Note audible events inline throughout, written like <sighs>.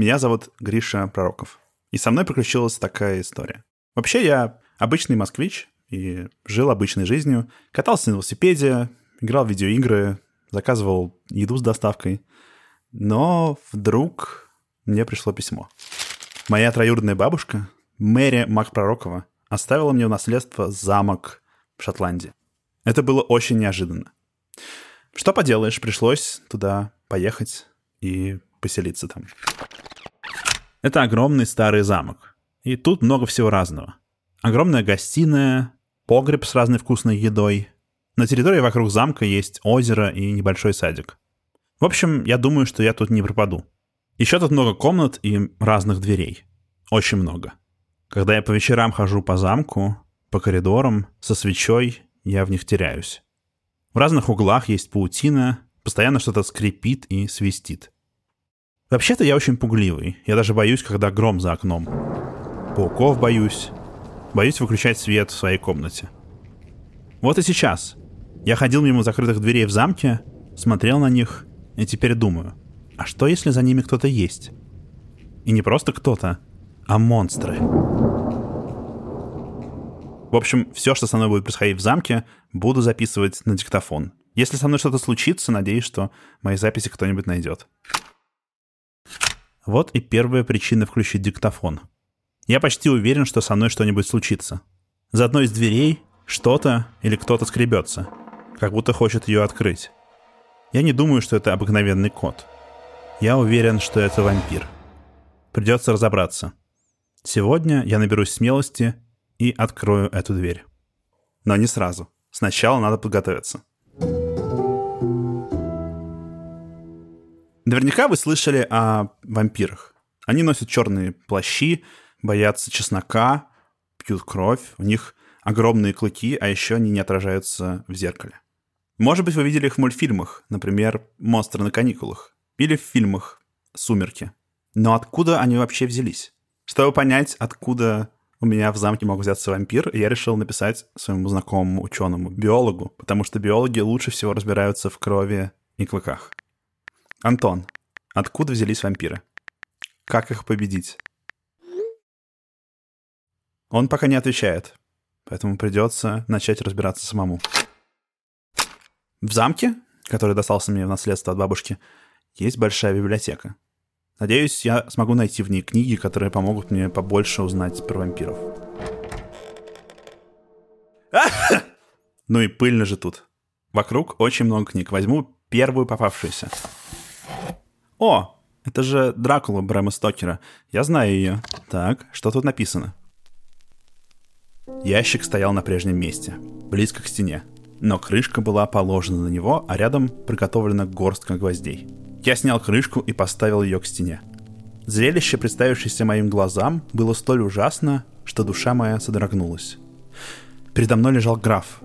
Меня зовут Гриша Пророков, и со мной приключилась такая история. Вообще я обычный москвич и жил обычной жизнью, катался на велосипеде, играл в видеоигры, заказывал еду с доставкой. Но вдруг мне пришло письмо. Моя троюродная бабушка, Мэри Макпророкова, оставила мне в наследство замок в Шотландии. Это было очень неожиданно. Что поделаешь, пришлось туда поехать и поселиться там. Это огромный старый замок. И тут много всего разного. Огромная гостиная, погреб с разной вкусной едой. На территории вокруг замка есть озеро и небольшой садик. В общем, я думаю, что я тут не пропаду. Еще тут много комнат и разных дверей. Очень много. Когда я по вечерам хожу по замку, по коридорам, со свечой, я в них теряюсь. В разных углах есть паутина, постоянно что-то скрипит и свистит. Вообще-то я очень пугливый. Я даже боюсь, когда гром за окном. Пауков боюсь. Боюсь выключать свет в своей комнате. Вот и сейчас. Я ходил мимо закрытых дверей в замке, смотрел на них и теперь думаю, а что если за ними кто-то есть? И не просто кто-то, а монстры. В общем, все, что со мной будет происходить в замке, буду записывать на диктофон. Если со мной что-то случится, надеюсь, что мои записи кто-нибудь найдет. Вот и первая причина включить диктофон. Я почти уверен, что со мной что-нибудь случится. За одной из дверей что-то или кто-то скребется, как будто хочет ее открыть. Я не думаю, что это обыкновенный кот. Я уверен, что это вампир. Придется разобраться. Сегодня я наберусь смелости и открою эту дверь. Но не сразу. Сначала надо подготовиться. Наверняка вы слышали о вампирах. Они носят черные плащи, боятся чеснока, пьют кровь, у них огромные клыки, а еще они не отражаются в зеркале. Может быть, вы видели их в мультфильмах, например, «Монстры на каникулах», или в фильмах «Сумерки». Но откуда они вообще взялись? Чтобы понять, откуда у меня в замке мог взяться вампир, я решил написать своему знакомому ученому, биологу, потому что биологи лучше всего разбираются в крови и клыках. Антон, откуда взялись вампиры? Как их победить? Он пока не отвечает, поэтому придется начать разбираться самому. В замке, который достался мне в наследство от бабушки, есть большая библиотека. Надеюсь, я смогу найти в ней книги, которые помогут мне побольше узнать про вампиров. Ну и пыльно же тут. Вокруг очень много книг. Возьму первую попавшуюся. О, это же Дракула Брэма Стокера. Я знаю ее. Так, что тут написано? Ящик стоял на прежнем месте, близко к стене. Но крышка была положена на него, а рядом приготовлена горстка гвоздей. Я снял крышку и поставил ее к стене. Зрелище, представившееся моим глазам, было столь ужасно, что душа моя содрогнулась. Передо мной лежал граф,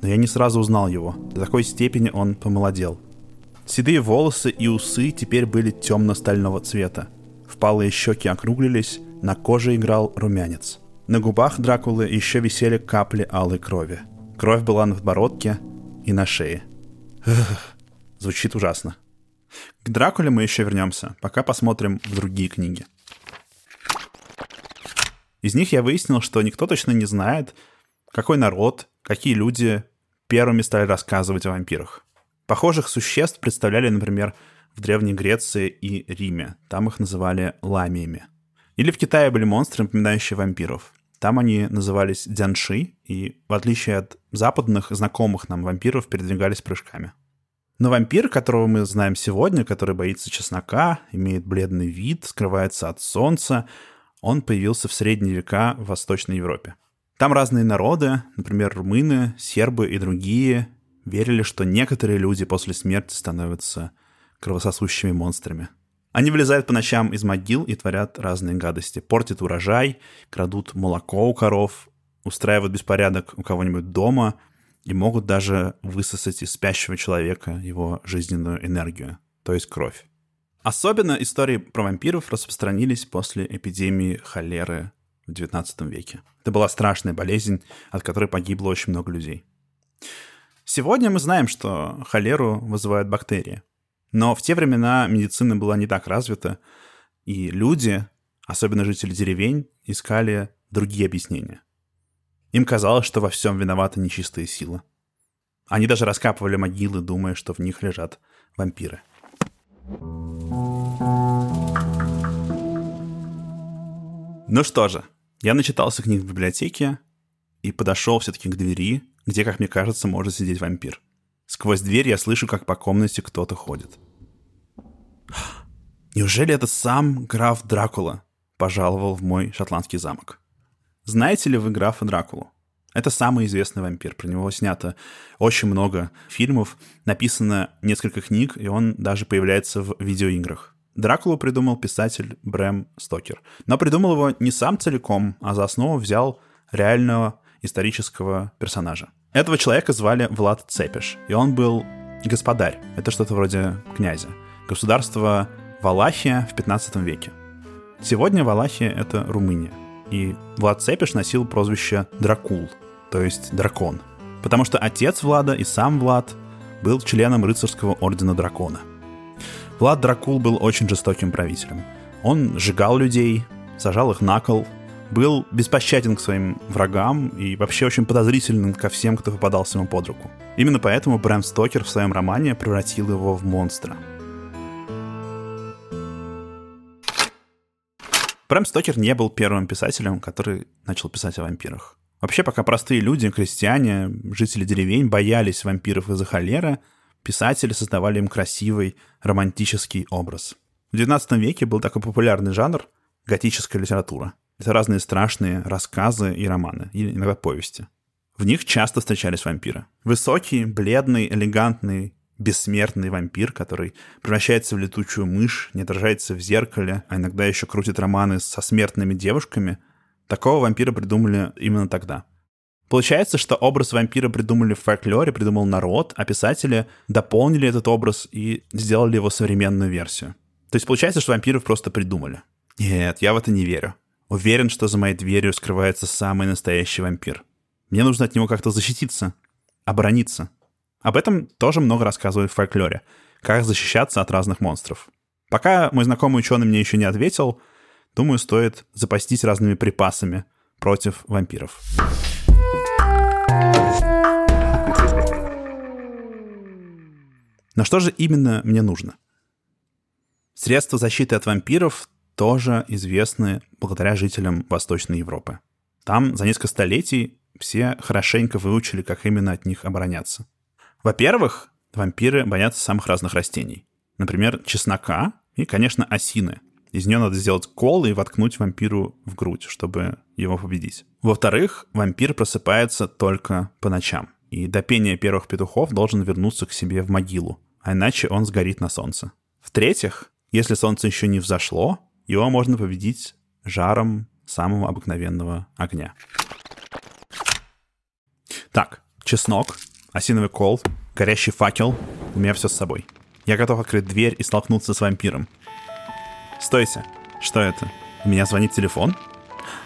но я не сразу узнал его. До такой степени он помолодел — Седые волосы и усы теперь были темно-стального цвета. Впалые щеки округлились, на коже играл румянец. На губах Дракулы еще висели капли алой крови. Кровь была на подбородке и на шее. Звучит ужасно. К Дракуле мы еще вернемся, пока посмотрим в другие книги. Из них я выяснил, что никто точно не знает, какой народ, какие люди первыми стали рассказывать о вампирах. Похожих существ представляли, например, в Древней Греции и Риме. Там их называли ламиями. Или в Китае были монстры, напоминающие вампиров. Там они назывались дзянши, и, в отличие от западных, знакомых нам вампиров, передвигались прыжками. Но вампир, которого мы знаем сегодня, который боится чеснока, имеет бледный вид, скрывается от солнца, он появился в средние века в Восточной Европе. Там разные народы, например, румыны, сербы и другие, верили, что некоторые люди после смерти становятся кровососущими монстрами. Они вылезают по ночам из могил и творят разные гадости. Портят урожай, крадут молоко у коров, устраивают беспорядок у кого-нибудь дома и могут даже высосать из спящего человека его жизненную энергию, то есть кровь. Особенно истории про вампиров распространились после эпидемии холеры в XIX веке. Это была страшная болезнь, от которой погибло очень много людей. Сегодня мы знаем, что холеру вызывают бактерии. Но в те времена медицина была не так развита, и люди, особенно жители деревень, искали другие объяснения. Им казалось, что во всем виновата нечистая сила. Они даже раскапывали могилы, думая, что в них лежат вампиры. Ну что же, я начитался книг в библиотеке и подошел все-таки к двери, где, как мне кажется, может сидеть вампир. Сквозь дверь я слышу, как по комнате кто-то ходит. <gasps> Неужели это сам граф Дракула пожаловал в мой шотландский замок? Знаете ли вы графа Дракулу? Это самый известный вампир. Про него снято очень много фильмов, написано несколько книг, и он даже появляется в видеоиграх. Дракулу придумал писатель Брэм Стокер. Но придумал его не сам целиком, а за основу взял реального исторического персонажа. Этого человека звали Влад Цепиш, и он был господарь. Это что-то вроде князя. Государство Валахия в 15 веке. Сегодня Валахия — это Румыния. И Влад Цепиш носил прозвище Дракул, то есть дракон. Потому что отец Влада и сам Влад был членом рыцарского ордена дракона. Влад Дракул был очень жестоким правителем. Он сжигал людей, сажал их на кол, был беспощаден к своим врагам и вообще очень подозрительным ко всем, кто попадался ему под руку. Именно поэтому Брэм Стокер в своем романе превратил его в монстра. Брэм Стокер не был первым писателем, который начал писать о вампирах. Вообще, пока простые люди, крестьяне, жители деревень боялись вампиров из-за холеры, писатели создавали им красивый, романтический образ. В XIX веке был такой популярный жанр — готическая литература. Это разные страшные рассказы и романы, и иногда повести. В них часто встречались вампиры. Высокий, бледный, элегантный, бессмертный вампир, который превращается в летучую мышь, не отражается в зеркале, а иногда еще крутит романы со смертными девушками. Такого вампира придумали именно тогда. Получается, что образ вампира придумали в фольклоре, придумал народ, а писатели дополнили этот образ и сделали его современную версию. То есть получается, что вампиров просто придумали. Нет, я в это не верю. Уверен, что за моей дверью скрывается самый настоящий вампир. Мне нужно от него как-то защититься, оборониться. Об этом тоже много рассказывают в фольклоре. Как защищаться от разных монстров. Пока мой знакомый ученый мне еще не ответил, думаю, стоит запастись разными припасами против вампиров. Но что же именно мне нужно? Средства защиты от вампиров тоже известны благодаря жителям Восточной Европы. Там за несколько столетий все хорошенько выучили, как именно от них обороняться. Во-первых, вампиры боятся самых разных растений. Например, чеснока и, конечно, осины. Из нее надо сделать кол и воткнуть вампиру в грудь, чтобы его победить. Во-вторых, вампир просыпается только по ночам. И до пения первых петухов должен вернуться к себе в могилу, а иначе он сгорит на солнце. В-третьих, если солнце еще не взошло, его можно победить жаром самого обыкновенного огня. Так, чеснок, осиновый кол, горящий факел. У меня все с собой. Я готов открыть дверь и столкнуться с вампиром. Стойте. Что это? У меня звонит телефон?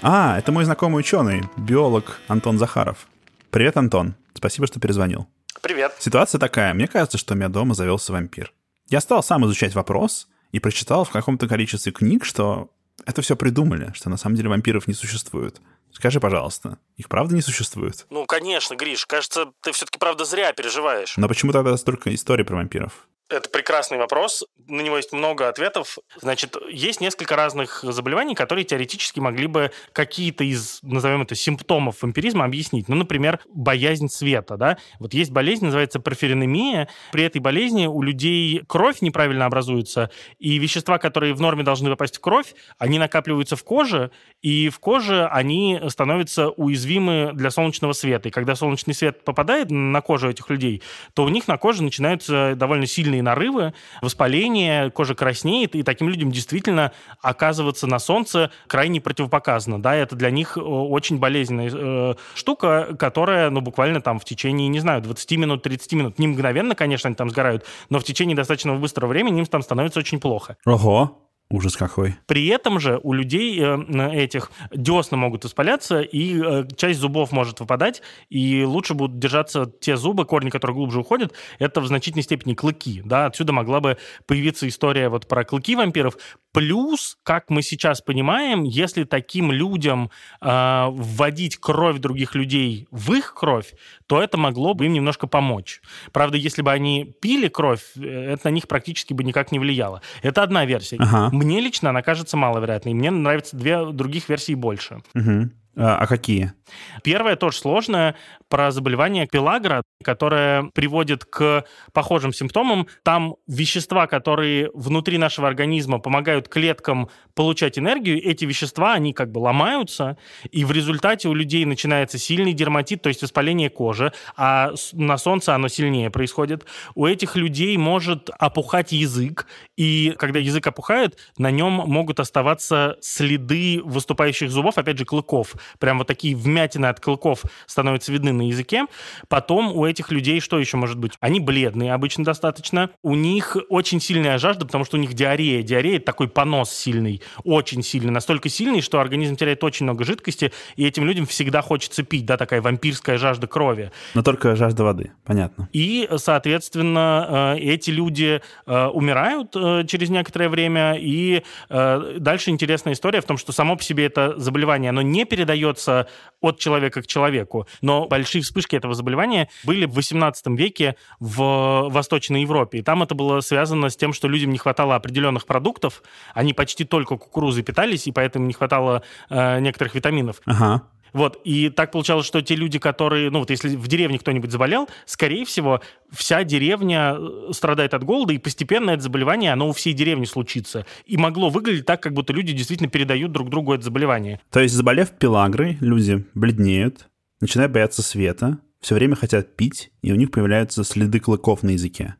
А, это мой знакомый ученый, биолог Антон Захаров. Привет, Антон. Спасибо, что перезвонил. Привет. Ситуация такая. Мне кажется, что у меня дома завелся вампир. Я стал сам изучать вопрос и прочитал в каком-то количестве книг, что это все придумали, что на самом деле вампиров не существует. Скажи, пожалуйста, их правда не существует? Ну, конечно, Гриш, кажется, ты все-таки правда зря переживаешь. Но почему тогда столько историй про вампиров? Это прекрасный вопрос. На него есть много ответов. Значит, есть несколько разных заболеваний, которые теоретически могли бы какие-то из, назовем это, симптомов вампиризма объяснить. Ну, например, боязнь света, да. Вот есть болезнь, называется порфиринемия. При этой болезни у людей кровь неправильно образуется, и вещества, которые в норме должны попасть в кровь, они накапливаются в коже, и в коже они становятся уязвимы для солнечного света. И когда солнечный свет попадает на кожу этих людей, то у них на коже начинаются довольно сильные сильные нарывы, воспаление, кожа краснеет, и таким людям действительно оказываться на солнце крайне противопоказано. Да, это для них э, очень болезненная э, штука, которая, ну, буквально там в течение, не знаю, 20 минут, 30 минут, не мгновенно, конечно, они там сгорают, но в течение достаточно быстрого времени им там становится очень плохо. Ого, Ужас какой. При этом же у людей э, этих десна могут воспаляться, и э, часть зубов может выпадать, и лучше будут держаться те зубы, корни, которые глубже уходят, это в значительной степени клыки. Да? Отсюда могла бы появиться история вот про клыки вампиров. Плюс, как мы сейчас понимаем, если таким людям э, вводить кровь других людей в их кровь, то это могло бы им немножко помочь. Правда, если бы они пили кровь, э, это на них практически бы никак не влияло. Это одна версия. Ага. Мне лично она кажется маловероятной. Мне нравятся две других версий больше. Угу. А, а какие? Первое тоже сложное про заболевание пелагра, которое приводит к похожим симптомам. Там вещества, которые внутри нашего организма помогают клеткам получать энергию, эти вещества, они как бы ломаются, и в результате у людей начинается сильный дерматит, то есть воспаление кожи, а на солнце оно сильнее происходит. У этих людей может опухать язык, и когда язык опухает, на нем могут оставаться следы выступающих зубов, опять же, клыков. Прям вот такие вмятины от клыков становятся видны на языке. Потом у этих людей что еще может быть? Они бледные обычно достаточно. У них очень сильная жажда, потому что у них диарея. Диарея — это такой понос сильный, очень сильный. Настолько сильный, что организм теряет очень много жидкости, и этим людям всегда хочется пить, да, такая вампирская жажда крови. Но только жажда воды, понятно. И, соответственно, э, эти люди э, умирают э, через некоторое время, и дальше интересная история в том, что само по себе это заболевание, оно не передается от человека к человеку, но большие вспышки этого заболевания были в 18 веке в Восточной Европе. И там это было связано с тем, что людям не хватало определенных продуктов, они почти только кукурузой питались, и поэтому не хватало э, некоторых витаминов. Ага. Вот, и так получалось, что те люди, которые, ну вот если в деревне кто-нибудь заболел, скорее всего, вся деревня э, страдает от голода, и постепенно это заболевание, оно у всей деревни случится. И могло выглядеть так, как будто люди действительно передают друг другу это заболевание. То есть, заболев пелагрой, люди бледнеют, начинают бояться света, все время хотят пить, и у них появляются следы клыков на языке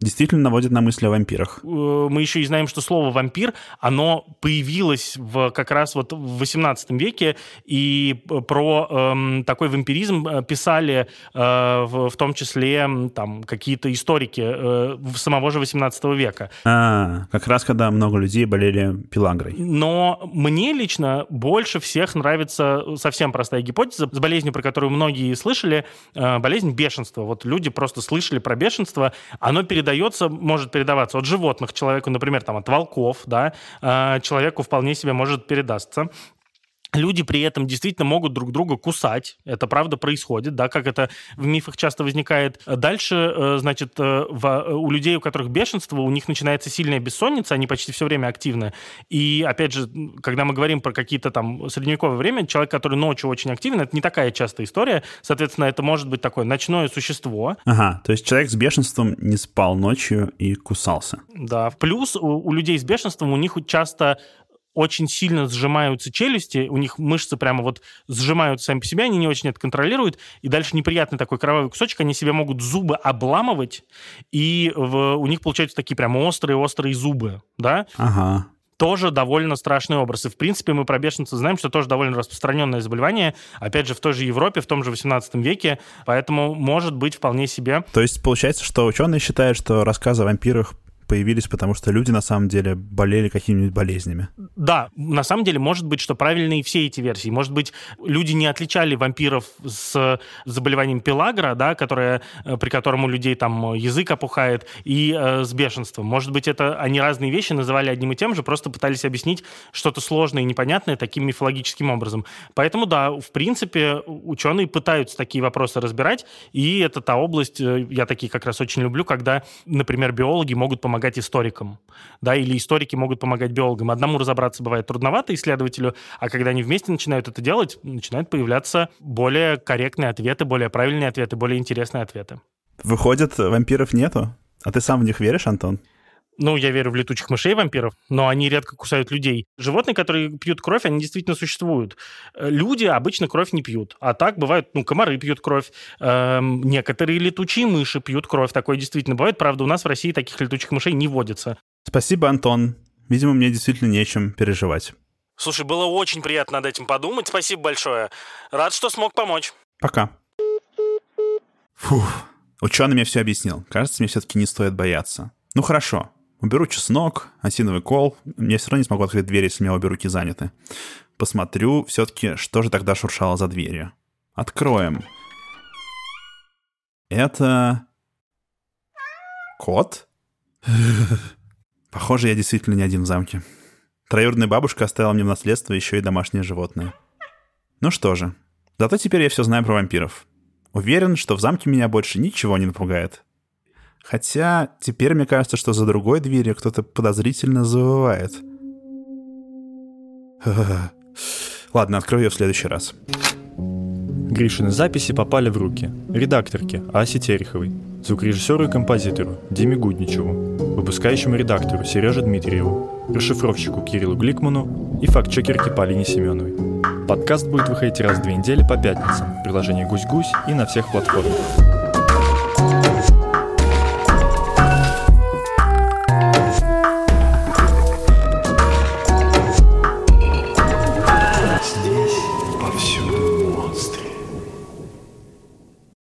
действительно наводит на мысли о вампирах. Э, мы еще и знаем, что слово «вампир», оно появилось в, как раз вот в 18 веке, и про эм, такой вампиризм э, писали э, в, в том числе там какие-то историки э, самого же 18 века. А, как раз когда много людей болели пелагрой. Но мне лично больше всех нравится совсем простая гипотеза с болезнью, про которую многие слышали, э, болезнь бешенства. Вот люди просто слышали про бешенство, оно передается передается, может передаваться от животных человеку, например, там, от волков, да, а, человеку вполне себе может передастся. Люди при этом действительно могут друг друга кусать. Это правда происходит, да, как это в мифах часто возникает. Дальше, э, значит, э, в, э, у людей, у которых бешенство, у них начинается сильная бессонница, они почти все время активны. И, опять же, когда мы говорим про какие-то там средневековое время, человек, который ночью очень активен, это не такая частая история. Соответственно, это может быть такое ночное существо. Ага, то есть человек с бешенством не спал ночью и кусался. Да. Плюс у, у людей с бешенством у них часто очень сильно сжимаются челюсти, у них мышцы прямо вот сжимаются сами по себе, они не очень это контролируют, и дальше неприятный такой кровавый кусочек, они себе могут зубы обламывать, и в, у них получаются такие прямо острые-острые зубы, да? Ага тоже довольно страшный образ. И, в принципе, мы про бешенство знаем, что тоже довольно распространенное заболевание, опять же, в той же Европе, в том же 18 веке, поэтому может быть вполне себе. То есть получается, что ученые считают, что рассказы о вампирах появились, потому что люди на самом деле болели какими-нибудь болезнями. Да, на самом деле может быть, что правильные все эти версии. Может быть, люди не отличали вампиров с заболеванием пелагра, да, которое, э, при котором у людей там язык опухает, и э, с бешенством. Может быть, это они разные вещи называли одним и тем же, просто пытались объяснить что-то сложное и непонятное таким мифологическим образом. Поэтому, да, в принципе, ученые пытаются такие вопросы разбирать, и это та область, э, я такие как раз очень люблю, когда, например, биологи могут помогать помогать историкам, да, или историки могут помогать биологам. Одному разобраться бывает трудновато исследователю, а когда они вместе начинают это делать, начинают появляться более корректные ответы, более правильные ответы, более интересные ответы. Выходит, вампиров нету? А ты сам в них веришь, Антон? Ну, я верю в летучих мышей вампиров, но они редко кусают людей. Животные, которые пьют кровь, они действительно существуют. Э, люди обычно кровь не пьют. А так бывают, ну, комары пьют кровь. Эм, некоторые летучие мыши пьют кровь. Такое действительно бывает. Правда, у нас в России таких летучих мышей не водится. Спасибо, Антон. Видимо, мне действительно нечем переживать. Слушай, было очень приятно над этим подумать. Спасибо большое. Рад, что смог помочь. Пока. Фух. Ученый мне все объяснил. Кажется, мне все-таки не стоит бояться. Ну хорошо, Уберу чеснок, осиновый кол. Я все равно не смогу открыть дверь, если у меня обе руки заняты. Посмотрю все-таки, что же тогда шуршало за дверью. Откроем. Это... Кот? Похоже, я действительно не один в замке. Троюродная бабушка оставила мне в наследство еще и домашнее животное. Ну что же, зато теперь я все знаю про вампиров. Уверен, что в замке меня больше ничего не напугает. Хотя теперь мне кажется, что за другой дверью кто-то подозрительно завывает. <sighs> Ладно, открою ее в следующий раз. Гришины записи попали в руки редакторке Асе Тереховой, звукорежиссеру и композитору Диме Гудничеву, выпускающему редактору Сереже Дмитриеву, расшифровщику Кириллу Гликману и фактчекерке Полине Семеновой. Подкаст будет выходить раз в две недели по пятницам в приложении «Гусь-Гусь» и на всех платформах.